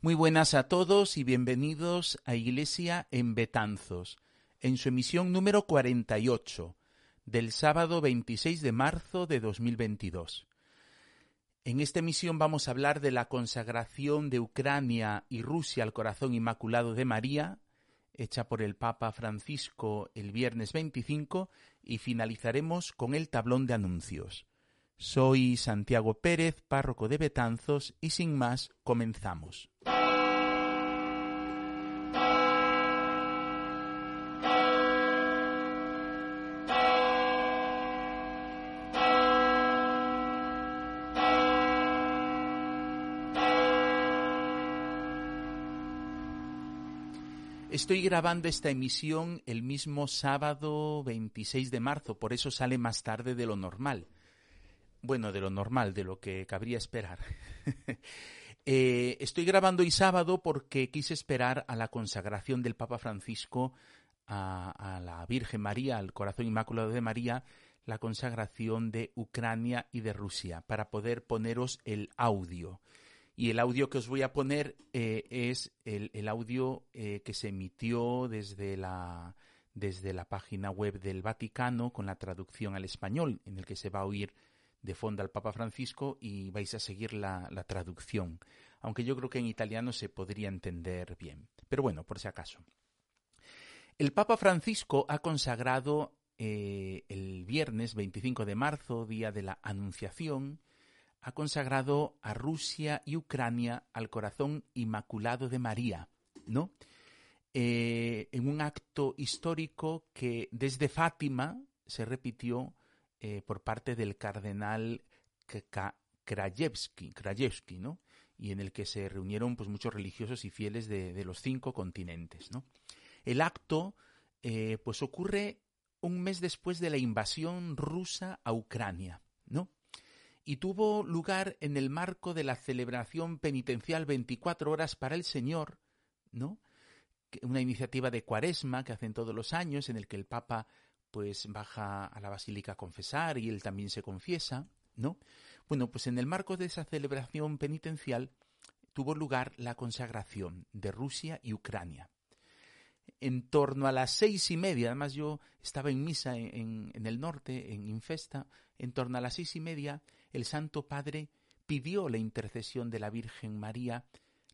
Muy buenas a todos y bienvenidos a Iglesia en Betanzos, en su emisión número 48, del sábado 26 de marzo de 2022. En esta emisión vamos a hablar de la consagración de Ucrania y Rusia al corazón inmaculado de María, hecha por el Papa Francisco el viernes 25, y finalizaremos con el tablón de anuncios. Soy Santiago Pérez, párroco de Betanzos, y sin más, comenzamos. Estoy grabando esta emisión el mismo sábado 26 de marzo, por eso sale más tarde de lo normal bueno, de lo normal, de lo que cabría esperar. Eh, estoy grabando hoy sábado porque quise esperar a la consagración del Papa Francisco a, la Virgen María, al Corazón Inmaculado de María, la consagración de Ucrania y de Rusia, para poder poneros el audio. Y el audio que os voy a poner eh, es el, audio eh, que se emitió desde la, desde la página web del Vaticano con la traducción al español, en el que se va a oír de fondo al Papa Francisco y vais a seguir la, traducción, aunque yo creo que en italiano se podría entender bien. Pero bueno, por si acaso. El Papa Francisco ha consagrado eh, el viernes 25 de marzo, día de la Anunciación, ha consagrado a Rusia y Ucrania al corazón inmaculado de María, ¿no? Eh, en un acto histórico que desde Fátima se repitió eh, por parte del cardenal Krajewski, ¿no? y en el que se reunieron pues, muchos religiosos y fieles de, los cinco continentes. El acto eh, pues, ocurre un mes después de la invasión rusa a Ucrania, ¿no? y tuvo lugar en el marco de la celebración penitencial 24 horas para el Señor, ¿no? una iniciativa de cuaresma que hacen todos los años en el que el Papa pues baja a la basílica a confesar y él también se confiesa, ¿no? Bueno, pues en el marco de esa celebración penitencial tuvo lugar la consagración de Rusia y Ucrania. En torno a las seis y media, además yo estaba en misa en, en el norte, en Infesta, en torno a las seis y media, el Santo Padre pidió la intercesión de la Virgen María,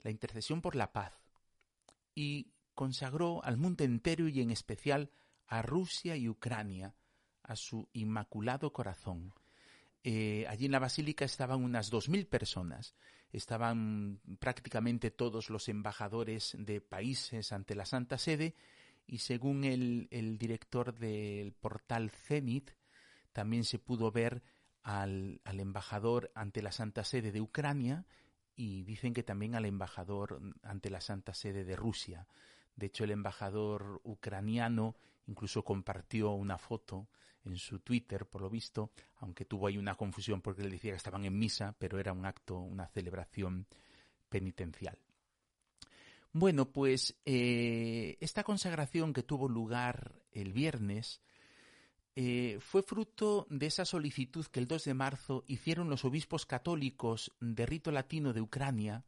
la intercesión por la paz, y consagró al mundo entero y en especial a Rusia y Ucrania, a su inmaculado corazón. Eh, allí en la basílica estaban unas dos mil personas, estaban prácticamente todos los embajadores de países ante la Santa Sede y según el, el director del portal Zenit, también se pudo ver al, al, embajador ante la Santa Sede de Ucrania y dicen que también al embajador ante la Santa Sede de Rusia. De hecho, el embajador ucraniano incluso compartió una foto en su Twitter, por lo visto, aunque tuvo ahí una confusión porque le decía que estaban en misa, pero era un acto, una celebración penitencial. Bueno, pues eh, esta consagración que tuvo lugar el viernes eh, fue fruto de esa solicitud que el 2 de marzo hicieron los obispos católicos de rito latino de Ucrania,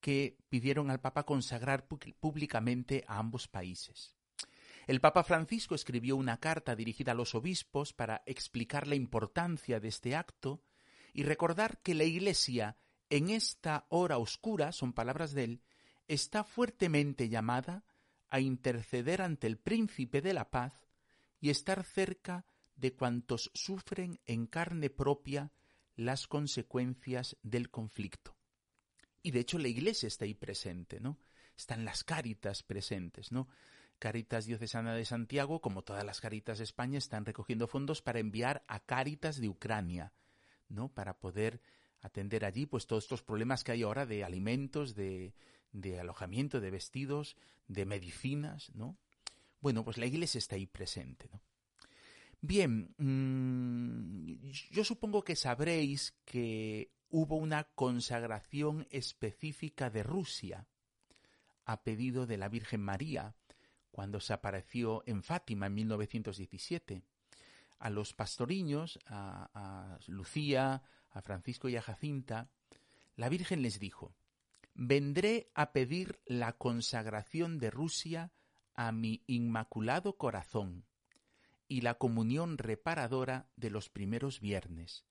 que pidieron al Papa consagrar públicamente a ambos países. El Papa Francisco escribió una carta dirigida a los obispos para explicar la importancia de este acto y recordar que la Iglesia, en esta hora oscura, son palabras de él, está fuertemente llamada a interceder ante el príncipe de la paz y estar cerca de cuantos sufren en carne propia las consecuencias del conflicto. Y de hecho la Iglesia está ahí presente, ¿no? Están las cáritas presentes, ¿no? Caritas Diocesana de Santiago, como todas las Caritas de España, están recogiendo fondos para enviar a Caritas de Ucrania, ¿no? Para poder atender allí pues todos estos problemas que hay ahora de alimentos, de, alojamiento, de vestidos, de medicinas, ¿no? Bueno, pues la iglesia está ahí presente. Bien, mmm, yo supongo que sabréis que hubo una consagración específica de Rusia a pedido de la Virgen María cuando se apareció en Fátima en 1917. A los pastoriños, a, Lucía, a Francisco y a Jacinta, la Virgen les dijo, vendré a pedir la consagración de Rusia a mi inmaculado corazón y la comunión reparadora de los primeros viernes.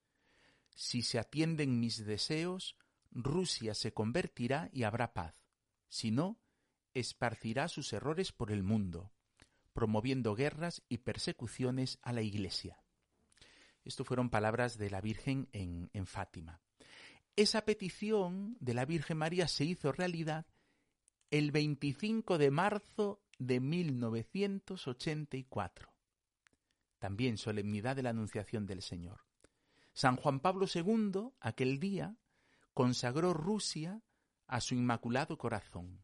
Si se atienden mis deseos, Rusia se convertirá y habrá paz. Si no, esparcirá sus errores por el mundo, promoviendo guerras y persecuciones a la Iglesia. Esto fueron palabras de la Virgen en, en Fátima. Esa petición de la Virgen María se hizo realidad el 25 de marzo de 1984 también solemnidad de la Anunciación del Señor. San Juan Pablo II, aquel día, consagró Rusia a su inmaculado corazón.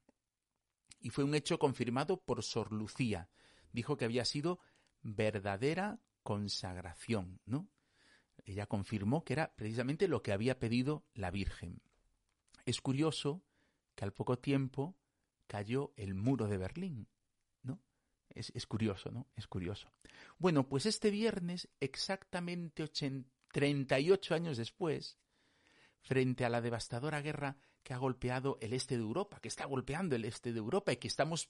Y fue un hecho confirmado por Sor Lucía. Dijo que había sido verdadera consagración, ¿no? Ella confirmó que era precisamente lo que había pedido la Virgen. Es curioso que al poco tiempo cayó el muro de Berlín. Es, curioso, ¿no? Es curioso. Bueno, pues este viernes, exactamente 38 años después, frente a la devastadora guerra que ha golpeado el este de Europa, que está golpeando el este de Europa y que estamos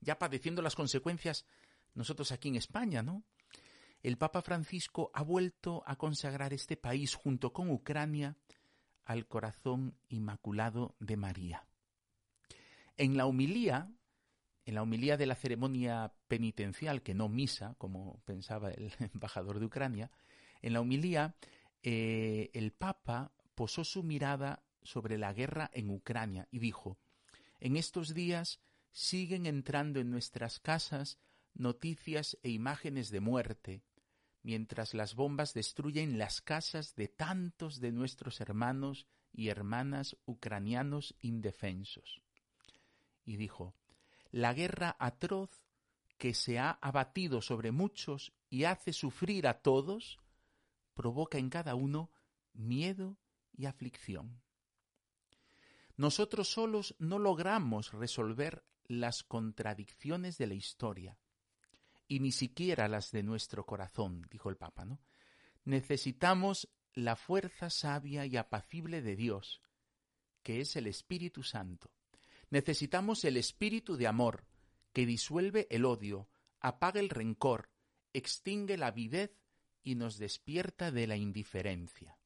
ya padeciendo las consecuencias nosotros aquí en España, ¿no? El Papa Francisco ha vuelto a consagrar este país junto con Ucrania al corazón inmaculado de María. En la humilía en la humilía de la ceremonia penitencial, que no misa, como pensaba el embajador de Ucrania, en la humilía eh, el Papa posó su mirada sobre la guerra en Ucrania y dijo, en estos días siguen entrando en nuestras casas noticias e imágenes de muerte, mientras las bombas destruyen las casas de tantos de nuestros hermanos y hermanas ucranianos indefensos. Y dijo, la guerra atroz que se ha abatido sobre muchos y hace sufrir a todos, provoca en cada uno miedo y aflicción. Nosotros solos no logramos resolver las contradicciones de la historia, y ni siquiera las de nuestro corazón, dijo el Papa, ¿no? Necesitamos la fuerza sabia y apacible de Dios, que es el Espíritu Santo, Necesitamos el espíritu de amor, que disuelve el odio, apaga el rencor, extingue la avidez y nos despierta de la indiferencia.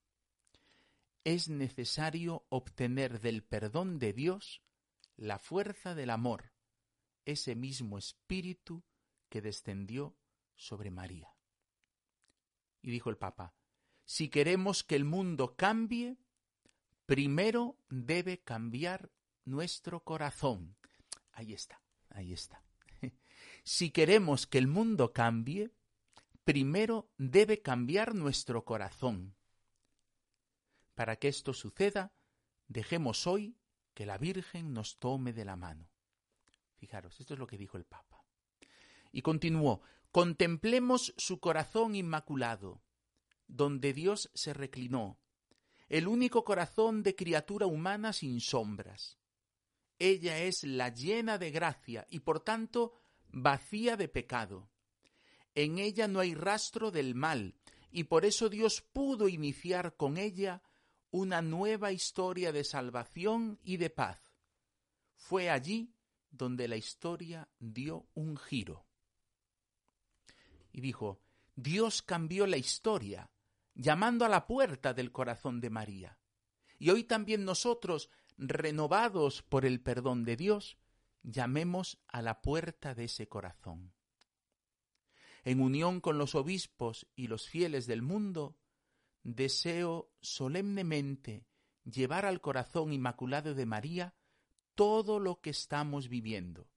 Es necesario obtener del perdón de Dios la fuerza del amor, ese mismo espíritu que descendió sobre María. Y dijo el Papa, si queremos que el mundo cambie, primero debe cambiar nuestro corazón. Ahí está, ahí está. Si queremos que el mundo cambie, primero debe cambiar nuestro corazón. Para que esto suceda, dejemos hoy que la Virgen nos tome de la mano. Fijaros, esto es lo que dijo el Papa. Y continuó, contemplemos su corazón inmaculado, donde Dios se reclinó, el único corazón de criatura humana sin sombras. Ella es la llena de gracia y por tanto vacía de pecado. En ella no hay rastro del mal y por eso Dios pudo iniciar con ella una nueva historia de salvación y de paz. Fue allí donde la historia dio un giro. Y dijo, Dios cambió la historia, llamando a la puerta del corazón de María. Y hoy también nosotros renovados por el perdón de Dios, llamemos a la puerta de ese corazón. En unión con los obispos y los fieles del mundo, deseo solemnemente llevar al corazón inmaculado de María todo lo que estamos viviendo,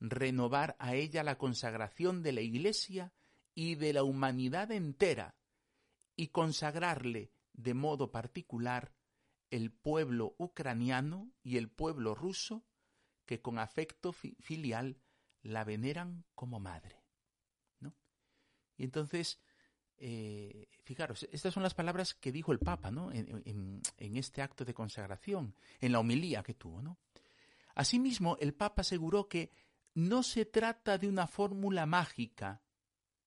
renovar a ella la consagración de la Iglesia y de la humanidad entera, y consagrarle de modo particular el pueblo ucraniano y el pueblo ruso que con afecto filial la veneran como madre. ¿no? Y entonces, eh, fijaros, estas son las palabras que dijo el Papa ¿no? En, este acto de consagración, en la homilía que tuvo. ¿no? Asimismo, el Papa aseguró que no se trata de una fórmula mágica,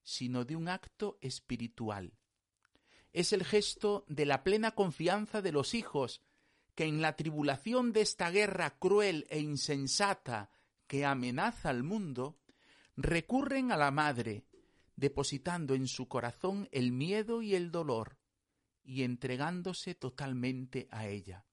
sino de un acto espiritual es el gesto de la plena confianza de los hijos que en la tribulación de esta guerra cruel e insensata que amenaza al mundo, recurren a la Madre, depositando en su corazón el miedo y el dolor, y entregándose totalmente a ella.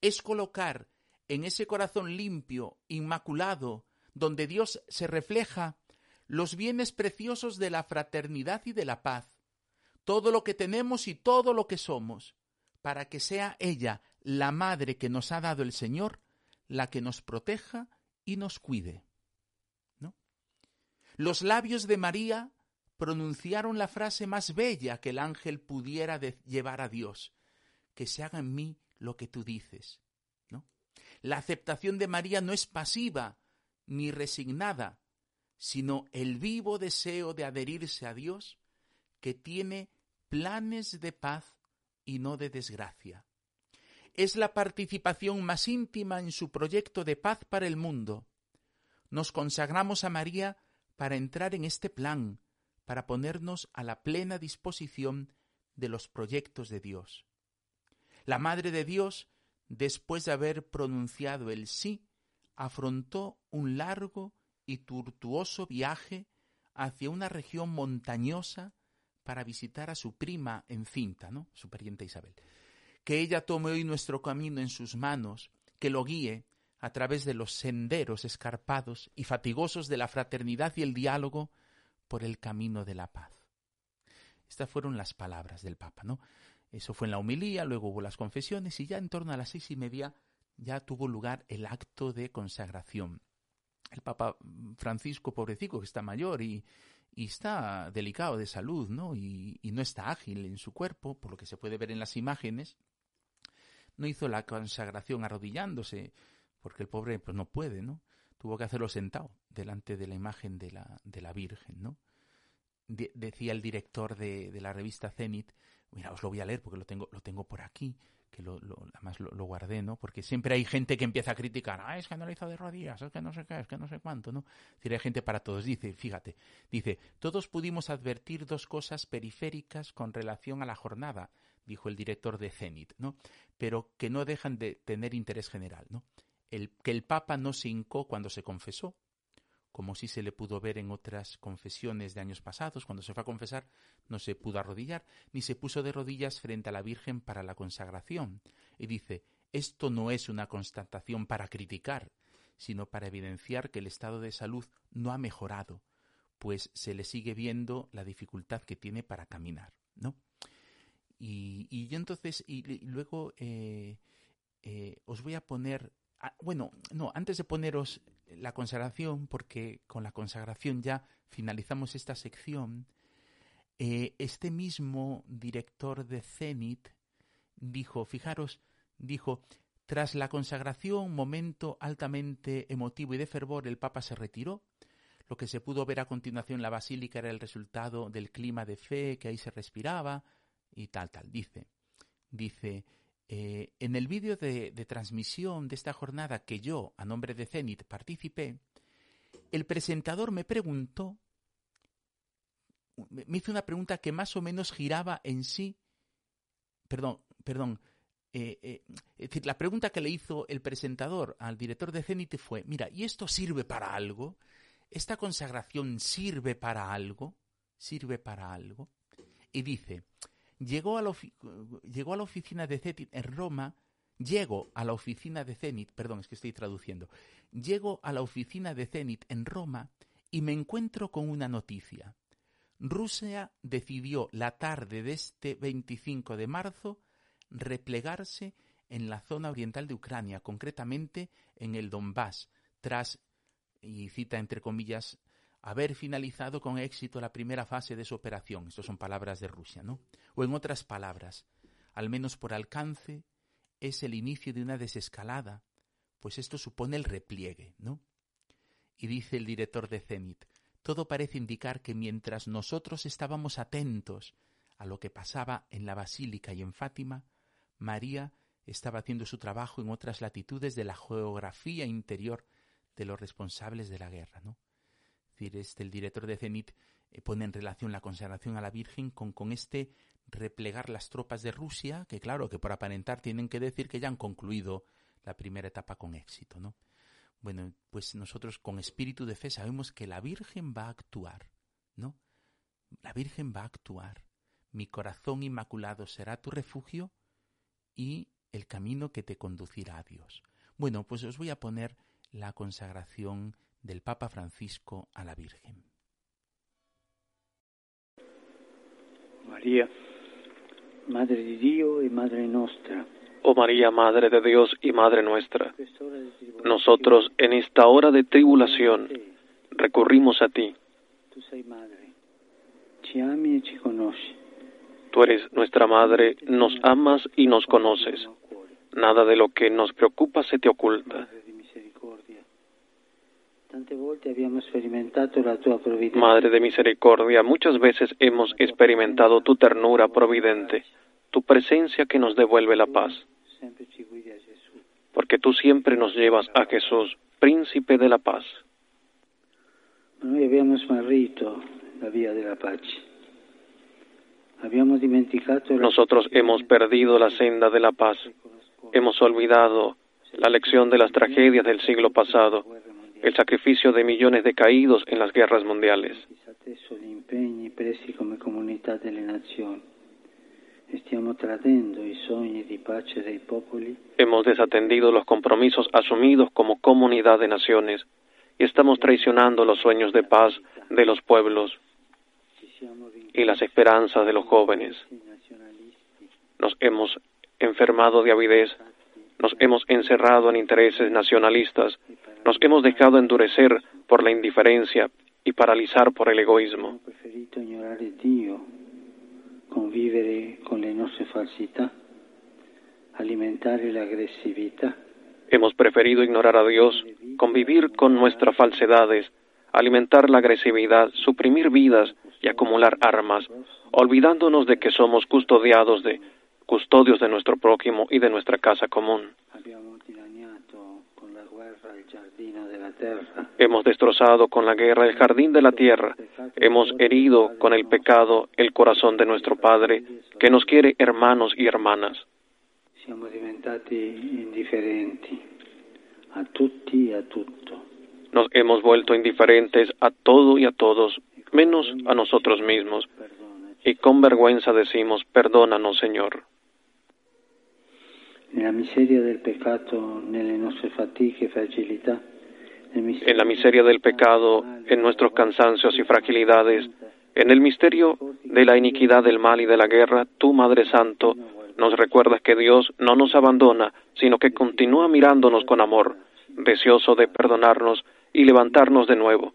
Es colocar en ese corazón limpio, inmaculado, donde Dios se refleja, los bienes preciosos de la fraternidad y de la paz, todo lo que tenemos y todo lo que somos, para que sea ella, la madre que nos ha dado el Señor, la que nos proteja y nos cuide. Los labios de María pronunciaron la frase más bella que el ángel pudiera llevar a Dios, que se haga en mí lo que tú dices. ¿no? La aceptación de María no es pasiva ni resignada, sino el vivo deseo de adherirse a Dios, que tiene planes de paz y no de desgracia. Es la participación más íntima en su proyecto de paz para el mundo. Nos consagramos a María para entrar en este plan, para ponernos a la plena disposición de los proyectos de Dios. La Madre de Dios, después de haber pronunciado el sí, afrontó un largo y tortuoso viaje hacia una región montañosa para visitar a su prima encinta, ¿no? Su pariente Isabel. Que ella tome hoy nuestro camino en sus manos, que lo guíe a través de los senderos escarpados y fatigosos de la fraternidad y el diálogo por el camino de la paz. Estas fueron las palabras del Papa, ¿no? Eso fue en la homilía, luego hubo las confesiones y ya en torno a las seis y media ya tuvo lugar el acto de consagración. El Papa Francisco, pobrecito, que está mayor y, y está delicado de salud, ¿no? Y, y, no está ágil en su cuerpo, por lo que se puede ver en las imágenes, no hizo la consagración arrodillándose, porque el pobre pues no puede, ¿no? Tuvo que hacerlo sentado delante de la imagen de la, de la Virgen, ¿no? decía el director de, de, la revista Zenit, mira, os lo voy a leer porque lo tengo, lo tengo por aquí, que lo, además lo, guardé, ¿no? Porque siempre hay gente que empieza a criticar, ah, es que no lo de rodillas, es que no sé qué, es que no sé cuánto, ¿no? Es decir, hay gente para todos. Dice, fíjate, dice, todos pudimos advertir dos cosas periféricas con relación a la jornada, dijo el director de Zenit, ¿no? Pero que no dejan de tener interés general, ¿no? Que el Papa no se hincó cuando se confesó, como sí se le pudo ver en otras confesiones de años pasados, cuando se fue a confesar no se pudo arrodillar, ni se puso de rodillas frente a la Virgen para la consagración. Y dice, esto no es una constatación para criticar, sino para evidenciar que el estado de salud no ha mejorado, pues se le sigue viendo la dificultad que tiene para caminar, ¿no? Y, y entonces, y, luego eh, eh, os voy a poner bueno, no, antes de poneros la consagración, porque con la consagración ya finalizamos esta sección, eh, este mismo director de Zenit dijo, fijaros, dijo, tras la consagración, momento altamente emotivo y de fervor, el Papa se retiró. Lo que se pudo ver a continuación en la basílica era el resultado del clima de fe que ahí se respiraba y tal, tal. Dice, dice, eh, en el vídeo de, transmisión de esta jornada que yo, a nombre de Zenit, participé, el presentador me preguntó, me hizo una pregunta que más o menos giraba en sí, perdón, perdón, eh, eh, es decir, la pregunta que le hizo el presentador al director de Zenit fue, mira, ¿y esto sirve para algo? ¿Esta consagración sirve para algo? ¿Sirve para algo? Y dice, llegó a la, a la oficina de Zenit en Roma, llego a la oficina de Zenit, perdón, es que estoy traduciendo, llego a la oficina de Zenit en Roma y me encuentro con una noticia. Rusia decidió la tarde de este 25 de marzo replegarse en la zona oriental de Ucrania, concretamente en el Donbass, tras, y cita entre comillas, haber finalizado con éxito la primera fase de su operación. Estas son palabras de Rusia, ¿no? O en otras palabras, al menos por alcance, es el inicio de una desescalada, pues esto supone el repliegue, ¿no? Y dice el director de Zenit, todo parece indicar que mientras nosotros estábamos atentos a lo que pasaba en la Basílica y en Fátima, María estaba haciendo su trabajo en otras latitudes de la geografía interior de los responsables de la guerra, ¿no? Decir, este, el director de Zenit eh, pone en relación la consagración a la Virgen con, con este replegar las tropas de Rusia, que claro, que por aparentar tienen que decir que ya han concluido la primera etapa con éxito, ¿no? Bueno, pues nosotros con espíritu de fe sabemos que la Virgen va a actuar, ¿no? La Virgen va a actuar. Mi corazón inmaculado será tu refugio y el camino que te conducirá a Dios. Bueno, pues os voy a poner la consagración del Papa Francisco a la Virgen. María, Madre de Dios y Madre nuestra. Oh María, Madre de Dios y Madre nuestra, nosotros en esta hora de tribulación recurrimos a ti. Tú eres nuestra Madre, nos amas y nos conoces. Nada de lo que nos preocupa se te oculta. Madre de misericordia, muchas veces hemos experimentado tu ternura providente, tu presencia que nos devuelve la paz. Porque tú siempre nos llevas a Jesús, príncipe de la paz. Nosotros hemos perdido la senda de la paz. Hemos olvidado la lección de las tragedias del siglo pasado el sacrificio de millones de caídos en las guerras mundiales. Hemos desatendido los compromisos asumidos como comunidad de naciones y estamos traicionando los sueños de paz de los pueblos y las esperanzas de los jóvenes. Nos hemos enfermado de avidez, nos hemos encerrado en intereses nacionalistas nos hemos dejado endurecer por la indiferencia y paralizar por el egoísmo. Hemos preferido ignorar a Dios, convivir con nuestras falsedades, alimentar la agresividad, suprimir vidas y acumular armas, olvidándonos de que somos custodiados de custodios de nuestro prójimo y de nuestra casa común. Hemos destrozado con la guerra el jardín de la tierra. Hemos herido con el pecado el corazón de nuestro Padre, que nos quiere hermanos y hermanas. Nos hemos vuelto indiferentes a todo y a todos, menos a nosotros mismos. Y con vergüenza decimos, perdónanos, Señor. En la miseria del pecado, en nuestros cansancios y fragilidades, en el misterio de la iniquidad del mal y de la guerra, tú, Madre Santo, nos recuerdas que Dios no nos abandona, sino que continúa mirándonos con amor, deseoso de perdonarnos y levantarnos de nuevo.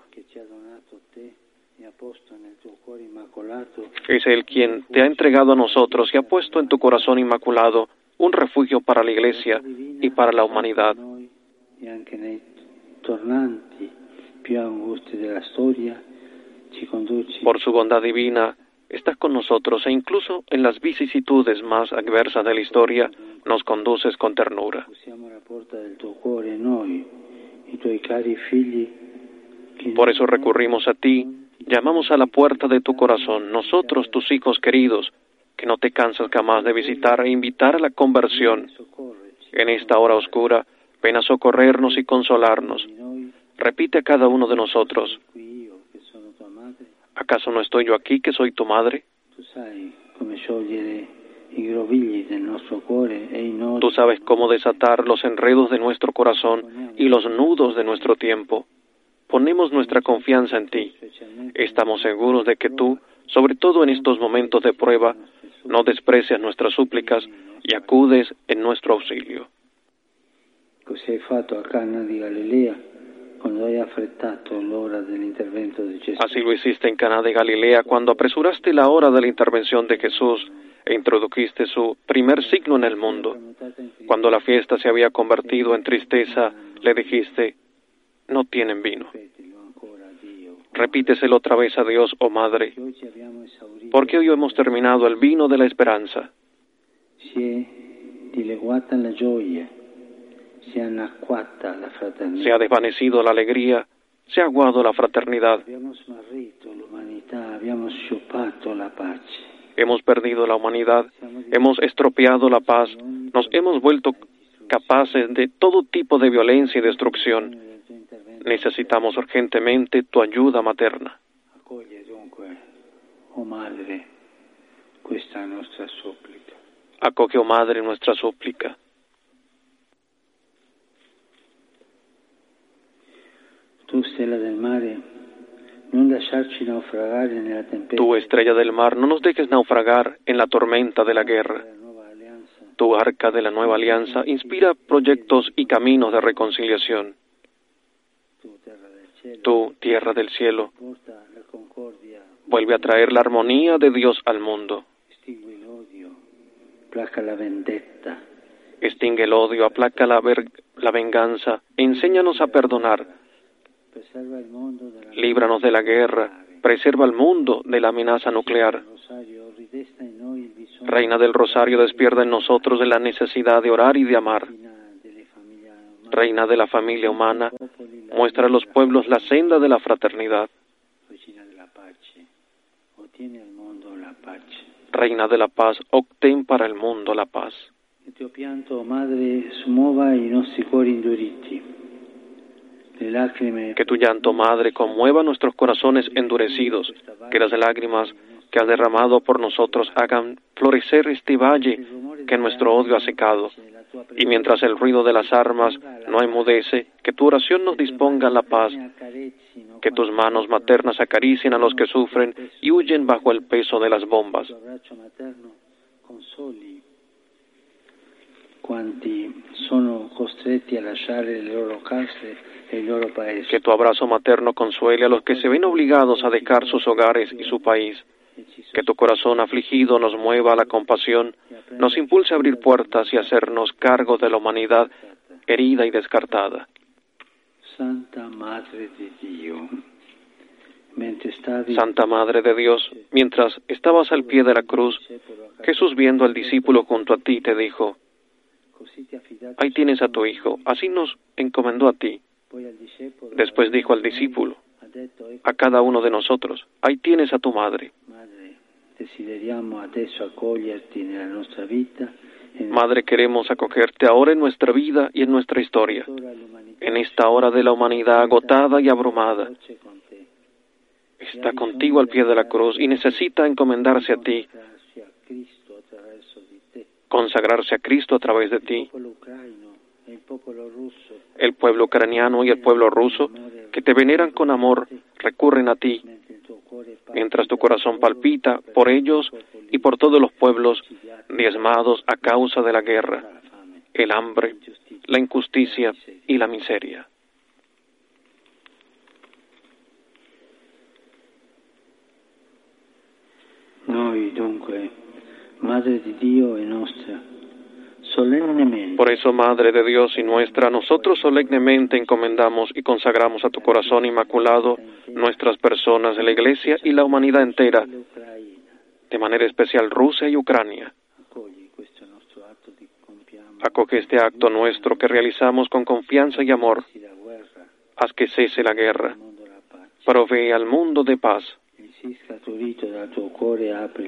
Es Él quien te ha entregado a nosotros y ha puesto en tu corazón inmaculado un refugio para la Iglesia y para la humanidad por su bondad divina, estás con nosotros e incluso en las vicisitudes más adversas de la historia nos conduces con ternura. Por eso recurrimos a ti, llamamos a la puerta de tu corazón, nosotros tus hijos queridos, que no te cansas jamás de visitar e invitar a la conversión. En esta hora oscura, ven a socorrernos y consolarnos. Repite a cada uno de nosotros, ¿acaso no estoy yo aquí que soy tu madre? Tú sabes cómo desatar los enredos de nuestro corazón y los nudos de nuestro tiempo. Ponemos nuestra confianza en ti. Estamos seguros de que tú, sobre todo en estos momentos de prueba, no desprecias nuestras súplicas y acudes en nuestro auxilio. Así lo hiciste en Cana de Galilea cuando apresuraste la hora de la intervención de Jesús e introdujiste su primer signo en el mundo. Cuando la fiesta se había convertido en tristeza, le dijiste, no tienen vino. Repíteselo otra vez a Dios, oh Madre, porque hoy hemos terminado el vino de la esperanza. Se ha desvanecido la alegría, se ha aguado la fraternidad. Hemos perdido la humanidad, hemos estropeado la paz, nos hemos vuelto capaces de todo tipo de violencia y destrucción. Necesitamos urgentemente tu ayuda materna. Dunque, oh. Acoge, oh Madre, nuestra súplica. Tu, stella del mare, non lasciarci naufragare nella tempesta Tú, estrella del mar, no nos dejes naufragar en la tormenta de la guerra. Tu arca de la nueva alianza inspira proyectos y caminos de reconciliación. Tu, terra del cielo, Tú, tierra del cielo, vuelve a traer la armonía de Dios al mundo. Extingue el odio, aplaca la, la venganza, enséñanos a perdonar, líbranos de la guerra, preserva al mundo de la amenaza nuclear. Reina del Rosario, despierta en nosotros de la necesidad de orar y de amar. Reina de la familia humana, muestra a los pueblos la senda de la fraternidad. Reina de la paz, obtén para el mundo la paz. Que tu llanto, Madre, conmueva nuestros corazones endurecidos, que las lágrimas que has derramado por nosotros hagan florecer este valle que nuestro odio ha secado. Y mientras el ruido de las armas no enmudece, que tu oración nos disponga la paz, que tus manos maternas acaricien a los que sufren y huyen bajo el peso de las bombas. Il tuo abbraccio materno consoli quanti sono costretti a lasciare le loro case e il loro paese. Que tu abrazo materno consuele a los que se ven obligados a dejar sus hogares y su país. Que tu corazón afligido nos mueva a la compasión, nos impulse a abrir puertas y hacernos cargo de la humanidad herida y descartada. Santa Madre di Dio, mentre stavi Santa Madre de Dios, mientras estabas al pie de la cruz, Jesús viendo al discípulo junto a ti te dijo, ahí tienes a tu hijo, así nos encomendó a ti. Después dijo al discípulo, a cada uno de nosotros, ahí tienes a tu madre. Adesso accoglierti nella nostra vita Madre, queremos acogerte ahora en nuestra vida y en nuestra historia, en esta hora de la humanidad agotada y abrumada. Está contigo al pie de la cruz y necesita encomendarse a ti, consagrarse a Cristo a través de ti. El pueblo ucraniano y el pueblo ruso, que te veneran con amor, recurren a ti, mientras tu corazón palpita por ellos y por todos los pueblos diezmados a causa de la guerra, el hambre, la injusticia y la miseria. Noi dunque, Madre di Dio e nostra, solennemente Por eso, Madre de Dios y nuestra, nosotros solemnemente encomendamos y consagramos a tu corazón inmaculado nuestras personas la Iglesia y la humanidad entera, de manera especial Rusia y Ucrania. Acoge este acto nuestro que realizamos con confianza y amor. Haz que cese la guerra. Provee al mundo de paz.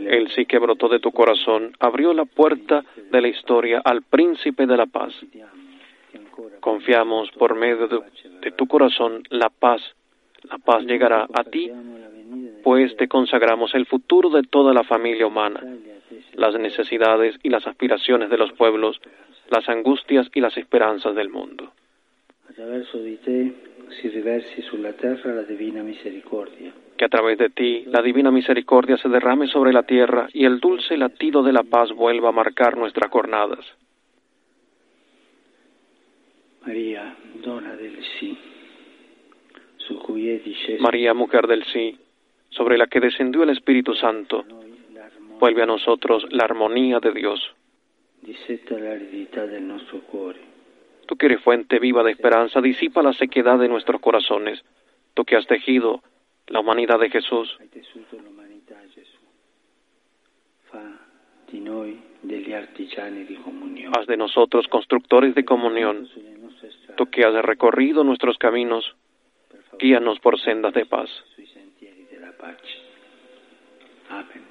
El sí que brotó de tu corazón abrió la puerta de la historia al príncipe de la paz. Confiamos por medio de, de tu corazón la paz. La paz llegará a ti, pues te consagramos el futuro de toda la familia humana, a se las necesidades y las aspiraciones de los pueblos, las angustias y las esperanzas del mundo. attraverso di te si riversi sulla terra la divina misericordia. Que a través de ti la divina misericordia se derrame sobre la tierra y el dulce latido de la paz vuelva a marcar nuestras jornadas. Maria, donna del disceso María, mujer del sí, sobre la que descendió el Espíritu Santo, vuelve a nosotros la armonía de Dios. Tú que eres fuente viva de esperanza, disipa la sequedad de nuestros corazones. Tú que has tejido la humanidad de Jesús, haz de nosotros constructores de comunión. Tú que has recorrido nuestros caminos, guíanos por sendas de paz. sui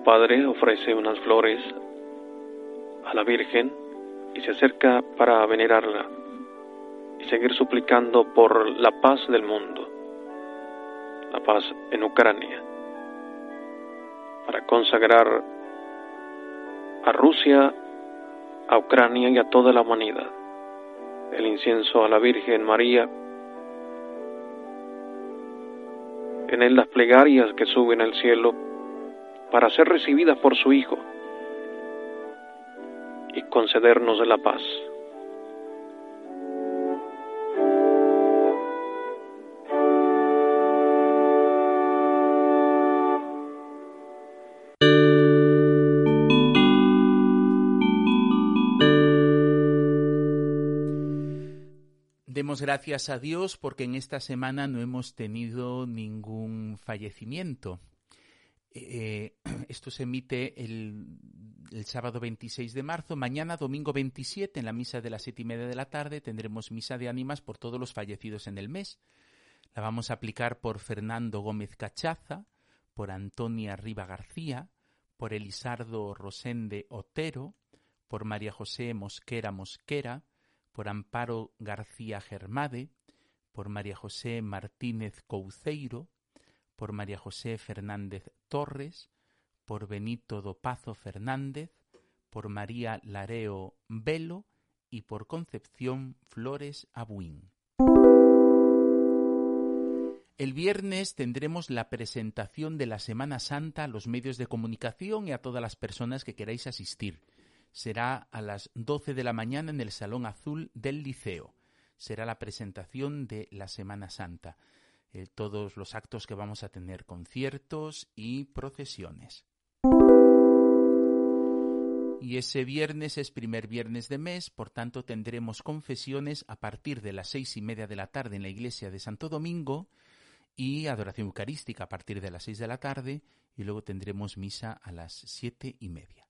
Padre ofrece unas flores a la Virgen y se acerca para venerarla y seguir suplicando por la paz del mundo, la paz en Ucrania, para consagrar a Rusia, a Ucrania y a toda la humanidad. El incienso a la Virgen María, en él las plegarias que suben al cielo para ser recibidas por su Hijo y concedernos la paz. Demos gracias a Dios porque en esta semana no hemos tenido ningún fallecimiento. Eh, esto se emite el, el, sábado 26 de marzo. Mañana, domingo 27, en la misa de las siete y media de la tarde, tendremos misa de ánimas por todos los fallecidos en el mes. La vamos a aplicar por Fernando Gómez Cachaza, por Antonia Riva García, por Elisardo Rosende Otero, por María José Mosquera Mosquera, por Amparo García Germade, por María José Martínez Couceiro, por María José Fernández Torres, por Benito Dopazo Fernández, por María Lareo Velo y por Concepción Flores Abuín. El viernes tendremos la presentación de la Semana Santa a los medios de comunicación y a todas las personas que queráis asistir. Será a las 12 de la mañana en el Salón Azul del Liceo. Será la presentación de la Semana Santa. Todos los actos que vamos a tener, conciertos y procesiones. Y ese viernes es primer viernes de mes, por tanto tendremos confesiones a partir de las seis y media de la tarde en la iglesia de Santo Domingo y adoración eucarística a partir de las seis de la tarde y luego tendremos misa a las siete y media.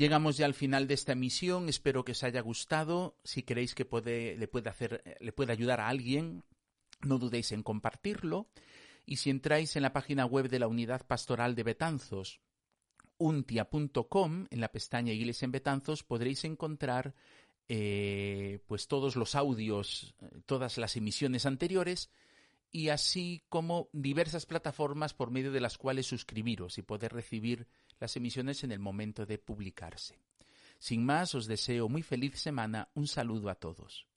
Llegamos ya al final de esta emisión. Espero que os haya gustado. Si queréis que puede, le pueda hacer, le ayudar a alguien, no dudéis en compartirlo. Y si entráis en la página web de la Unidad Pastoral de Betanzos, untia.com, en la pestaña Iglesia en Betanzos, podréis encontrar eh, pues todos los audios, todas las emisiones anteriores y así como diversas plataformas por medio de las cuales suscribiros y poder recibir las emisiones en el momento de publicarse. Sin más, os deseo muy feliz semana. Un saludo a todos.